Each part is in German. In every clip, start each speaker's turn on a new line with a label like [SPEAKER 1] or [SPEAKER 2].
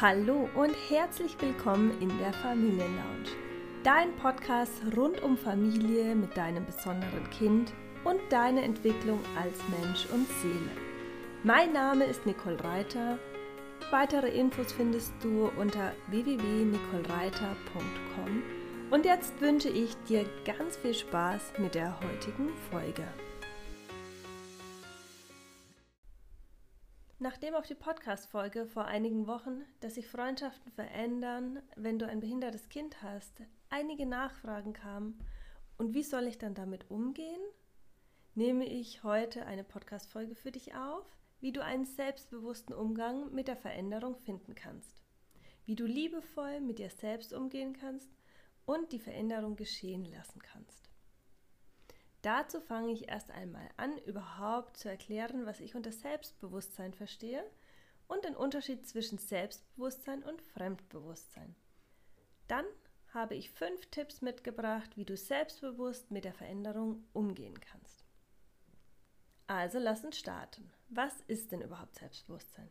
[SPEAKER 1] Hallo und herzlich willkommen in der Familienlounge. Dein Podcast rund um Familie mit deinem besonderen Kind und deine Entwicklung als Mensch und Seele. Mein Name ist Nicole Reiter. Weitere Infos findest du unter www.nicolereiter.com. Und jetzt wünsche ich dir ganz viel Spaß mit der heutigen Folge. Nachdem auf die Podcast-Folge vor einigen Wochen, dass sich Freundschaften verändern, wenn du ein behindertes Kind hast, einige Nachfragen kamen und wie soll ich dann damit umgehen, nehme ich heute eine Podcast-Folge für dich auf, wie du einen selbstbewussten Umgang mit der Veränderung finden kannst, wie du liebevoll mit dir selbst umgehen kannst und die Veränderung geschehen lassen kannst. Dazu fange ich erst einmal an, überhaupt zu erklären, was ich unter Selbstbewusstsein verstehe und den Unterschied zwischen Selbstbewusstsein und Fremdbewusstsein. Dann habe ich fünf Tipps mitgebracht, wie du selbstbewusst mit der Veränderung umgehen kannst. Also lass uns starten. Was ist denn überhaupt Selbstbewusstsein?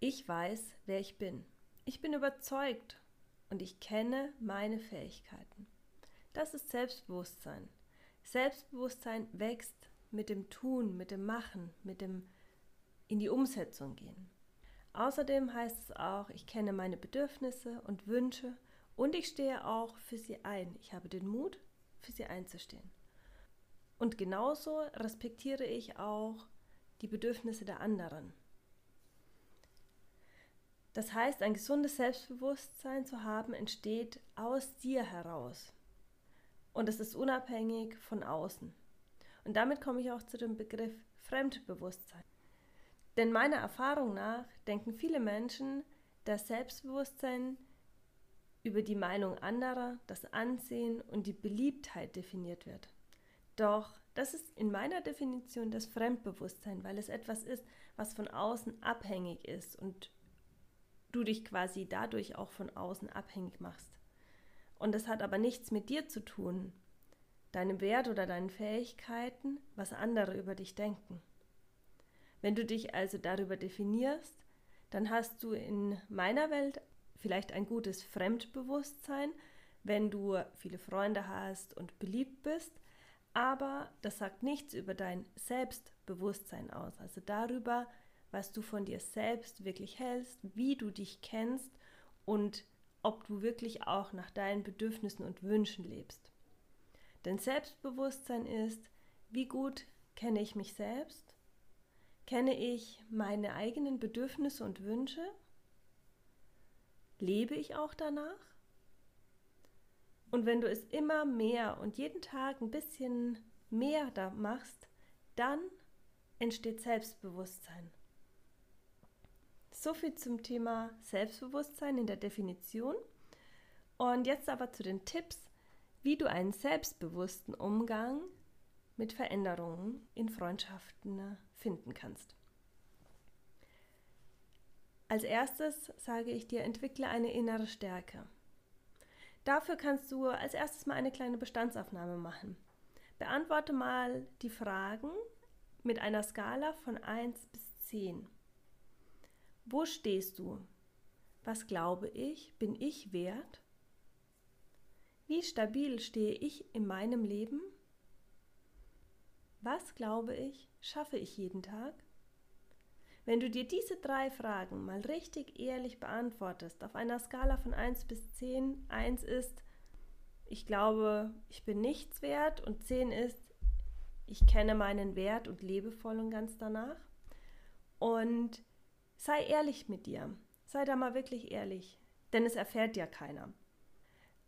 [SPEAKER 1] Ich weiß, wer ich bin. Ich bin überzeugt und ich kenne meine Fähigkeiten. Das ist Selbstbewusstsein. Selbstbewusstsein wächst mit dem Tun, mit dem Machen, mit dem in die Umsetzung gehen. Außerdem heißt es auch, ich kenne meine Bedürfnisse und Wünsche und ich stehe auch für sie ein. Ich habe den Mut, für sie einzustehen. Und genauso respektiere ich auch die Bedürfnisse der anderen. Das heißt, ein gesundes Selbstbewusstsein zu haben, entsteht aus dir heraus und es ist unabhängig von außen. Und damit komme ich auch zu dem Begriff Fremdbewusstsein. Denn meiner Erfahrung nach denken viele Menschen, dass Selbstbewusstsein über die Meinung anderer, das Ansehen und die Beliebtheit definiert wird. Doch das ist in meiner Definition das Fremdbewusstsein, weil es etwas ist, was von außen abhängig ist und du dich quasi dadurch auch von außen abhängig machst. Und es hat aber nichts mit dir zu tun, deinem Wert oder deinen Fähigkeiten, was andere über dich denken. Wenn du dich also darüber definierst, dann hast du in meiner Welt vielleicht ein gutes Fremdbewusstsein, wenn du viele Freunde hast und beliebt bist, aber das sagt nichts über dein Selbstbewusstsein aus, also darüber, was du von dir selbst wirklich hältst, wie du dich kennst und ob du wirklich auch nach deinen Bedürfnissen und Wünschen lebst. Denn Selbstbewusstsein ist, wie gut kenne ich mich selbst? Kenne ich meine eigenen Bedürfnisse und Wünsche? Lebe ich auch danach? Und wenn du es immer mehr und jeden Tag ein bisschen mehr da machst, dann entsteht Selbstbewusstsein. So viel zum Thema Selbstbewusstsein in der Definition. Und jetzt aber zu den Tipps, wie du einen selbstbewussten Umgang mit Veränderungen in Freundschaften finden kannst. Als erstes sage ich dir, entwickle eine innere Stärke. Dafür kannst du als erstes mal eine kleine Bestandsaufnahme machen. Beantworte mal die Fragen mit einer Skala von 1 bis 10. Wo stehst du? Was glaube ich, bin ich wert? Wie stabil stehe ich in meinem Leben? Was glaube ich, schaffe ich jeden Tag? Wenn du dir diese drei Fragen mal richtig ehrlich beantwortest, auf einer Skala von 1 bis 10, 1 ist, ich glaube, ich bin nichts wert und 10 ist, ich kenne meinen Wert und lebe voll und ganz danach. Und Sei ehrlich mit dir. Sei da mal wirklich ehrlich, denn es erfährt ja keiner.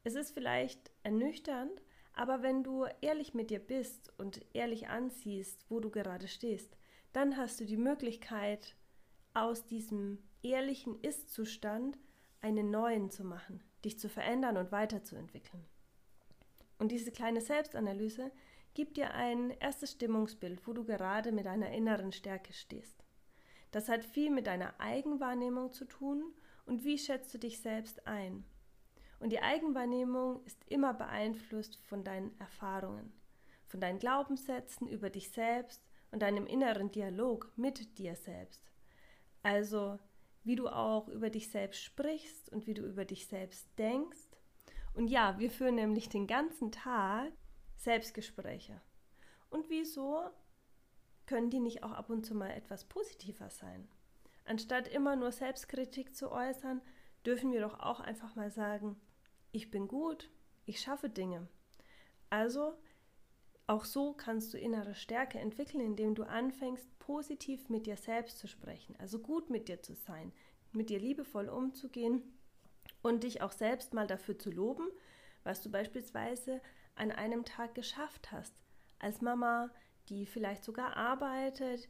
[SPEAKER 1] Es ist vielleicht ernüchternd, aber wenn du ehrlich mit dir bist und ehrlich ansiehst, wo du gerade stehst, dann hast du die Möglichkeit, aus diesem ehrlichen Ist-Zustand einen neuen zu machen, dich zu verändern und weiterzuentwickeln. Und diese kleine Selbstanalyse gibt dir ein erstes Stimmungsbild, wo du gerade mit deiner inneren Stärke stehst. Das hat viel mit deiner Eigenwahrnehmung zu tun und wie schätzt du dich selbst ein. Und die Eigenwahrnehmung ist immer beeinflusst von deinen Erfahrungen, von deinen Glaubenssätzen über dich selbst und deinem inneren Dialog mit dir selbst. Also, wie du auch über dich selbst sprichst und wie du über dich selbst denkst. Und ja, wir führen nämlich den ganzen Tag Selbstgespräche. Und wieso können die nicht auch ab und zu mal etwas positiver sein? Anstatt immer nur Selbstkritik zu äußern, dürfen wir doch auch einfach mal sagen, ich bin gut, ich schaffe Dinge. Also, auch so kannst du innere Stärke entwickeln, indem du anfängst, positiv mit dir selbst zu sprechen, also gut mit dir zu sein, mit dir liebevoll umzugehen und dich auch selbst mal dafür zu loben, was du beispielsweise an einem Tag geschafft hast. Als Mama, die vielleicht sogar arbeitet,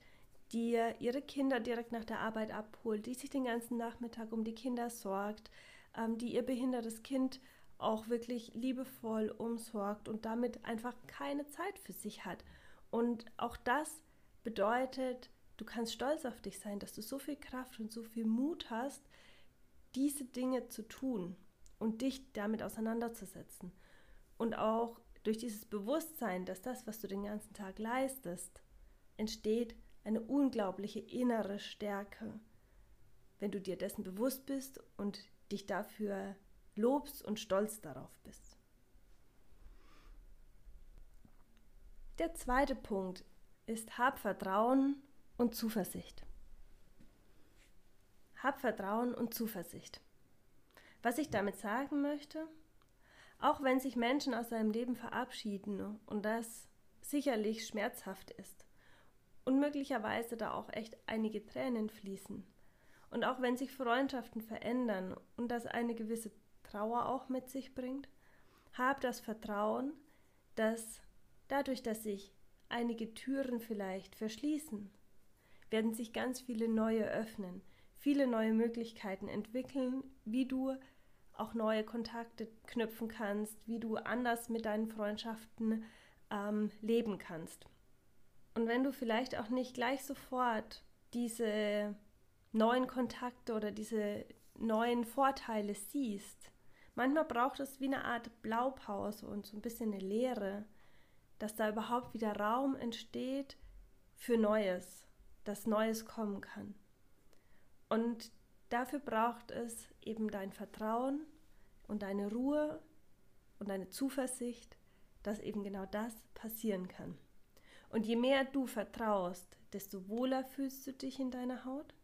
[SPEAKER 1] die ihre Kinder direkt nach der Arbeit abholt, die sich den ganzen Nachmittag um die Kinder sorgt, ähm, die ihr behindertes Kind auch wirklich liebevoll umsorgt und damit einfach keine Zeit für sich hat. Und auch das bedeutet, du kannst stolz auf dich sein, dass du so viel Kraft und so viel Mut hast, diese Dinge zu tun und dich damit auseinanderzusetzen. Und auch durch dieses Bewusstsein, dass das, was du den ganzen Tag leistest, entsteht eine unglaubliche innere Stärke, wenn du dir dessen bewusst bist und dich dafür lobst und stolz darauf bist. Der zweite Punkt ist, hab Vertrauen und Zuversicht. Hab Vertrauen und Zuversicht. Was ich damit sagen möchte, auch wenn sich Menschen aus seinem Leben verabschieden und das sicherlich schmerzhaft ist, und möglicherweise da auch echt einige Tränen fließen. Und auch wenn sich Freundschaften verändern und das eine gewisse Trauer auch mit sich bringt, hab das Vertrauen, dass dadurch, dass sich einige Türen vielleicht verschließen, werden sich ganz viele neue öffnen, viele neue Möglichkeiten entwickeln, wie du auch neue Kontakte knüpfen kannst, wie du anders mit deinen Freundschaften ähm, leben kannst. Und wenn du vielleicht auch nicht gleich sofort diese neuen Kontakte oder diese neuen Vorteile siehst, manchmal braucht es wie eine Art Blaupause und so ein bisschen eine Lehre, dass da überhaupt wieder Raum entsteht für Neues, dass Neues kommen kann. Und dafür braucht es eben dein Vertrauen und deine Ruhe und deine Zuversicht, dass eben genau das passieren kann. Und je mehr du vertraust, desto wohler fühlst du dich in deiner Haut,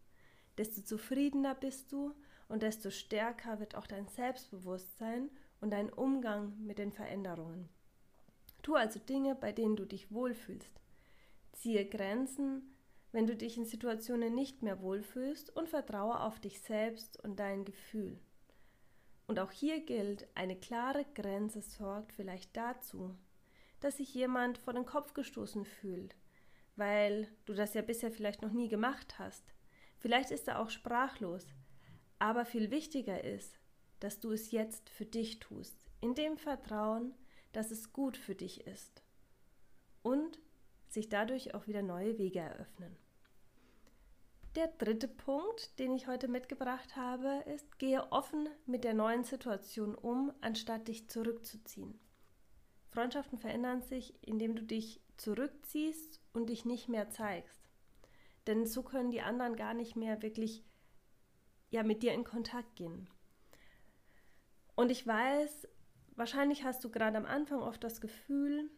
[SPEAKER 1] desto zufriedener bist du und desto stärker wird auch dein Selbstbewusstsein und dein Umgang mit den Veränderungen. Tu also Dinge, bei denen du dich wohlfühlst. Ziehe Grenzen, wenn du dich in Situationen nicht mehr wohlfühlst und vertraue auf dich selbst und dein Gefühl. Und auch hier gilt, eine klare Grenze sorgt vielleicht dazu, dass sich jemand vor den Kopf gestoßen fühlt, weil du das ja bisher vielleicht noch nie gemacht hast. Vielleicht ist er auch sprachlos. Aber viel wichtiger ist, dass du es jetzt für dich tust, in dem Vertrauen, dass es gut für dich ist. Und sich dadurch auch wieder neue Wege eröffnen. Der dritte Punkt, den ich heute mitgebracht habe, ist, gehe offen mit der neuen Situation um, anstatt dich zurückzuziehen. Freundschaften verändern sich, indem du dich zurückziehst und dich nicht mehr zeigst. Denn so können die anderen gar nicht mehr wirklich ja, mit dir in Kontakt gehen. Und ich weiß, wahrscheinlich hast du gerade am Anfang oft das Gefühl,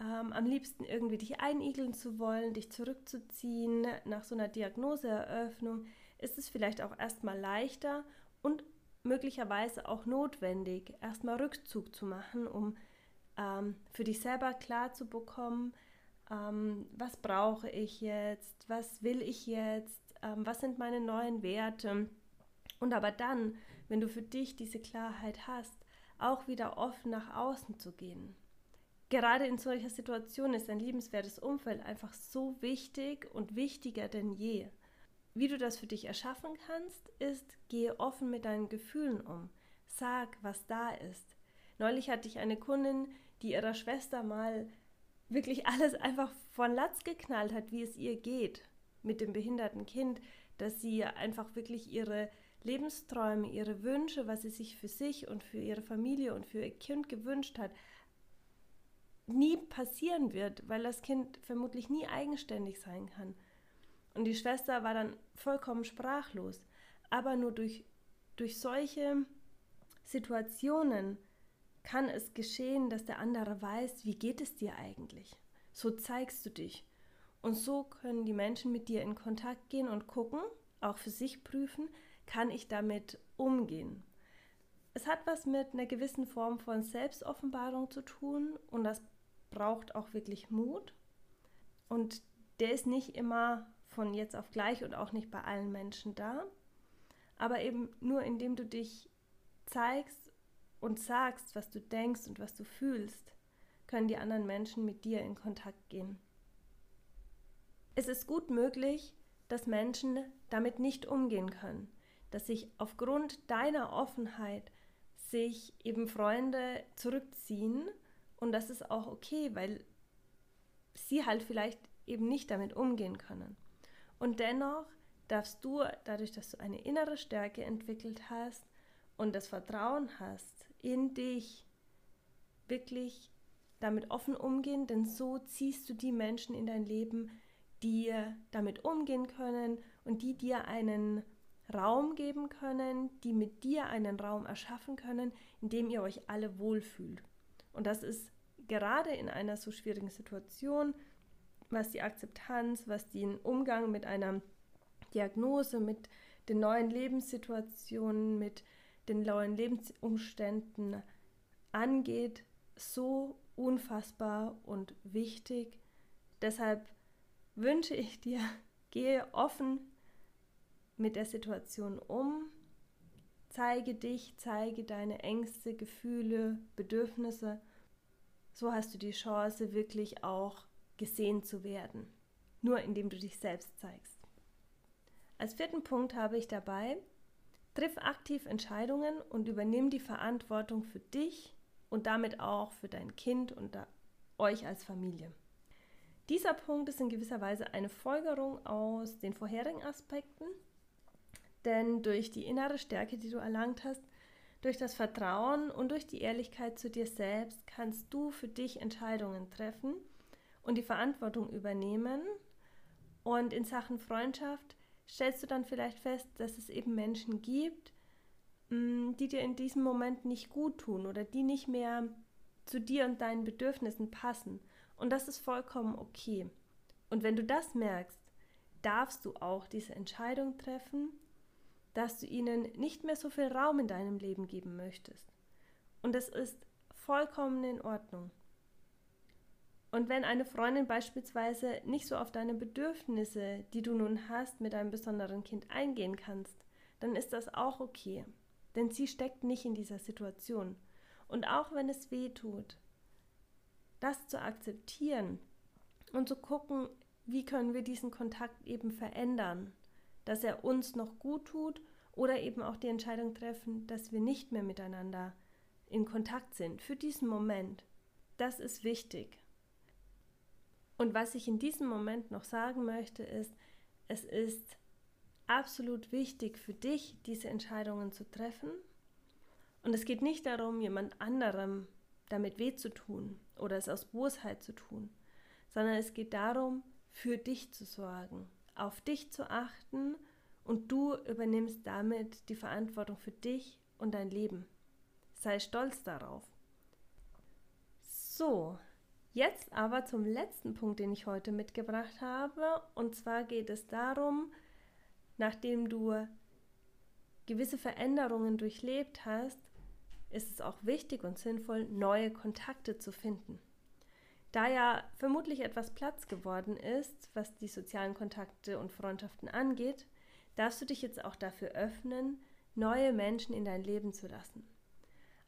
[SPEAKER 1] ähm, am liebsten irgendwie dich einigeln zu wollen, dich zurückzuziehen. Nach so einer Diagnoseeröffnung ist es vielleicht auch erstmal leichter und möglicherweise auch notwendig, erstmal Rückzug zu machen, um ähm, für dich selber klar zu bekommen, ähm, was brauche ich jetzt, was will ich jetzt, ähm, was sind meine neuen Werte. Und aber dann, wenn du für dich diese Klarheit hast, auch wieder offen nach außen zu gehen. Gerade in solcher Situation ist ein liebenswertes Umfeld einfach so wichtig und wichtiger denn je. Wie du das für dich erschaffen kannst, ist, gehe offen mit deinen Gefühlen um. Sag, was da ist. Neulich hatte ich eine Kundin, die ihrer Schwester mal wirklich alles einfach von Latz geknallt hat, wie es ihr geht mit dem behinderten Kind, dass sie einfach wirklich ihre Lebensträume, ihre Wünsche, was sie sich für sich und für ihre Familie und für ihr Kind gewünscht hat, nie passieren wird, weil das Kind vermutlich nie eigenständig sein kann. Und die Schwester war dann vollkommen sprachlos. aber nur durch, durch solche Situationen kann es geschehen, dass der andere weiß, wie geht es dir eigentlich. So zeigst du dich. Und so können die Menschen mit dir in Kontakt gehen und gucken, auch für sich prüfen, kann ich damit umgehen. Es hat was mit einer gewissen Form von Selbstoffenbarung zu tun und das braucht auch wirklich Mut. Und der ist nicht immer von jetzt auf gleich und auch nicht bei allen Menschen da. Aber eben nur indem du dich zeigst und sagst, was du denkst und was du fühlst, können die anderen Menschen mit dir in Kontakt gehen. Es ist gut möglich, dass Menschen damit nicht umgehen können, dass sich aufgrund deiner Offenheit sich eben Freunde zurückziehen und das ist auch okay, weil sie halt vielleicht eben nicht damit umgehen können. Und dennoch darfst du, dadurch, dass du eine innere Stärke entwickelt hast und das Vertrauen hast in dich, wirklich damit offen umgehen, denn so ziehst du die Menschen in dein Leben, die damit umgehen können und die dir einen Raum geben können, die mit dir einen Raum erschaffen können, in dem ihr euch alle wohlfühlt. Und das ist gerade in einer so schwierigen Situation, was die Akzeptanz, was den Umgang mit einer Diagnose, mit den neuen Lebenssituationen, mit den neuen Lebensumständen angeht, so unfassbar und wichtig. Deshalb wünsche ich dir, gehe offen mit der Situation um, zeige dich, zeige deine Ängste, Gefühle, Bedürfnisse. So hast du die Chance, wirklich auch gesehen zu werden, nur indem du dich selbst zeigst. Als vierten Punkt habe ich dabei, triff aktiv Entscheidungen und übernimm die Verantwortung für dich und damit auch für dein Kind und euch als Familie. Dieser Punkt ist in gewisser Weise eine Folgerung aus den vorherigen Aspekten, denn durch die innere Stärke, die du erlangt hast, durch das Vertrauen und durch die Ehrlichkeit zu dir selbst kannst du für dich Entscheidungen treffen und die Verantwortung übernehmen. Und in Sachen Freundschaft stellst du dann vielleicht fest, dass es eben Menschen gibt, mm, die dir in diesem Moment nicht gut tun oder die nicht mehr zu dir und deinen Bedürfnissen passen. Und das ist vollkommen okay. Und wenn du das merkst, darfst du auch diese Entscheidung treffen, dass du ihnen nicht mehr so viel Raum in deinem Leben geben möchtest. Und das ist vollkommen in Ordnung. Und wenn eine Freundin beispielsweise nicht so auf deine Bedürfnisse, die du nun hast, mit einem besonderen Kind eingehen kannst, dann ist das auch okay. Denn sie steckt nicht in dieser Situation. Und auch wenn es weh tut, das zu akzeptieren und zu gucken, wie können wir diesen Kontakt eben verändern, dass er uns noch gut tut oder eben auch die Entscheidung treffen, dass wir nicht mehr miteinander in Kontakt sind für diesen Moment. Das ist wichtig. Und was ich in diesem Moment noch sagen möchte, ist, es ist absolut wichtig für dich, diese Entscheidungen zu treffen. Und es geht nicht darum, jemand anderem damit weh zu tun oder es aus Bosheit zu tun, sondern es geht darum, für dich zu sorgen, auf dich zu achten und du übernimmst damit die Verantwortung für dich und dein Leben. Sei stolz darauf. So, jetzt aber zum letzten Punkt, den ich heute mitgebracht habe. Und zwar geht es darum, nachdem du gewisse Veränderungen durchlebt hast, ist es auch wichtig und sinnvoll, neue Kontakte zu finden. Da ja vermutlich etwas Platz geworden ist, was die sozialen Kontakte und Freundschaften angeht, darfst du dich jetzt auch dafür öffnen, neue Menschen in dein Leben zu lassen.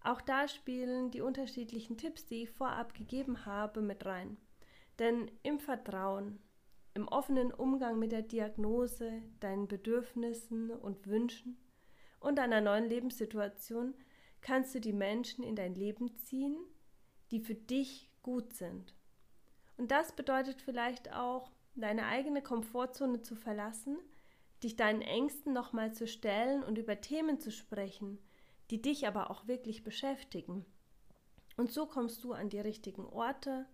[SPEAKER 1] Auch da spielen die unterschiedlichen Tipps, die ich vorab gegeben habe, mit rein. Denn im Vertrauen, im offenen Umgang mit der Diagnose, deinen Bedürfnissen und Wünschen und deiner neuen Lebenssituation kannst du die Menschen in dein Leben ziehen, die für dich gut sind. Und das bedeutet vielleicht auch, deine eigene Komfortzone zu verlassen, dich deinen Ängsten nochmal zu stellen und über Themen zu sprechen, die dich aber auch wirklich beschäftigen. Und so kommst du an die richtigen Orte,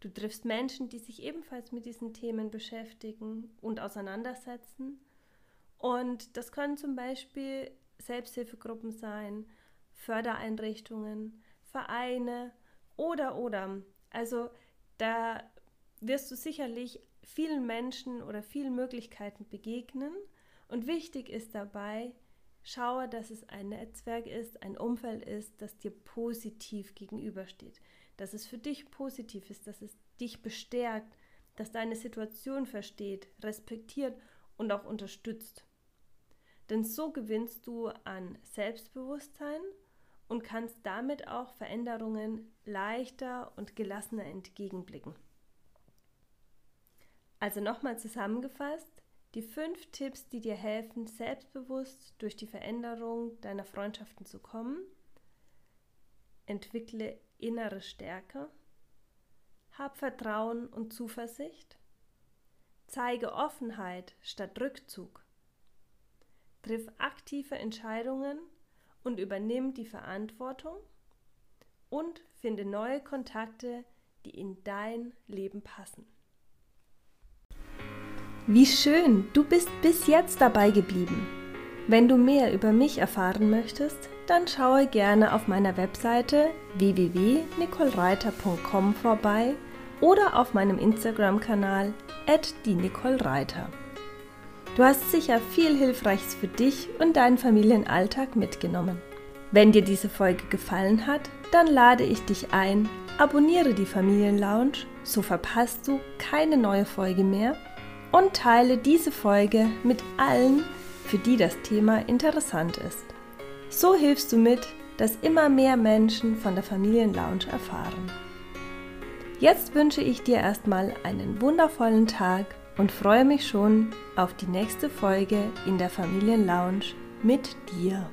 [SPEAKER 1] du triffst Menschen, die sich ebenfalls mit diesen Themen beschäftigen und auseinandersetzen Und das können zum Beispiel Selbsthilfegruppen sein, Fördereinrichtungen, Vereine oder oder. Also da wirst du sicherlich vielen Menschen oder vielen Möglichkeiten begegnen. Und wichtig ist dabei, schaue, dass es ein Netzwerk ist, ein Umfeld ist, das dir positiv gegenübersteht, dass es für dich positiv ist, dass es dich bestärkt, dass deine Situation versteht, respektiert und auch unterstützt. Denn so gewinnst du an Selbstbewusstsein und kannst damit auch Veränderungen leichter und gelassener entgegenblicken. Also nochmal zusammengefasst, die fünf Tipps, die dir helfen, selbstbewusst durch die Veränderung deiner Freundschaften zu kommen. Entwickle innere Stärke. Hab Vertrauen und Zuversicht. Zeige Offenheit statt Rückzug. Triff aktive Entscheidungen und übernimm die Verantwortung. Und finde neue Kontakte, die in dein Leben passen. Wie schön, du bist bis jetzt dabei geblieben. Wenn du mehr über mich erfahren möchtest, dann schaue gerne auf meiner Webseite www.nicolereiter.com vorbei oder auf meinem Instagram-Kanal @die_nicole_reiter. Du hast sicher viel Hilfreiches für dich und deinen Familienalltag mitgenommen. Wenn dir diese Folge gefallen hat, dann lade ich dich ein, abonniere die Familienlounge, so verpasst du keine neue Folge mehr und teile diese Folge mit allen, für die das Thema interessant ist. So hilfst du mit, dass immer mehr Menschen von der Familienlounge erfahren. Jetzt wünsche ich dir erstmal einen wundervollen Tag und freue mich schon auf die nächste Folge in der Familienlounge mit dir.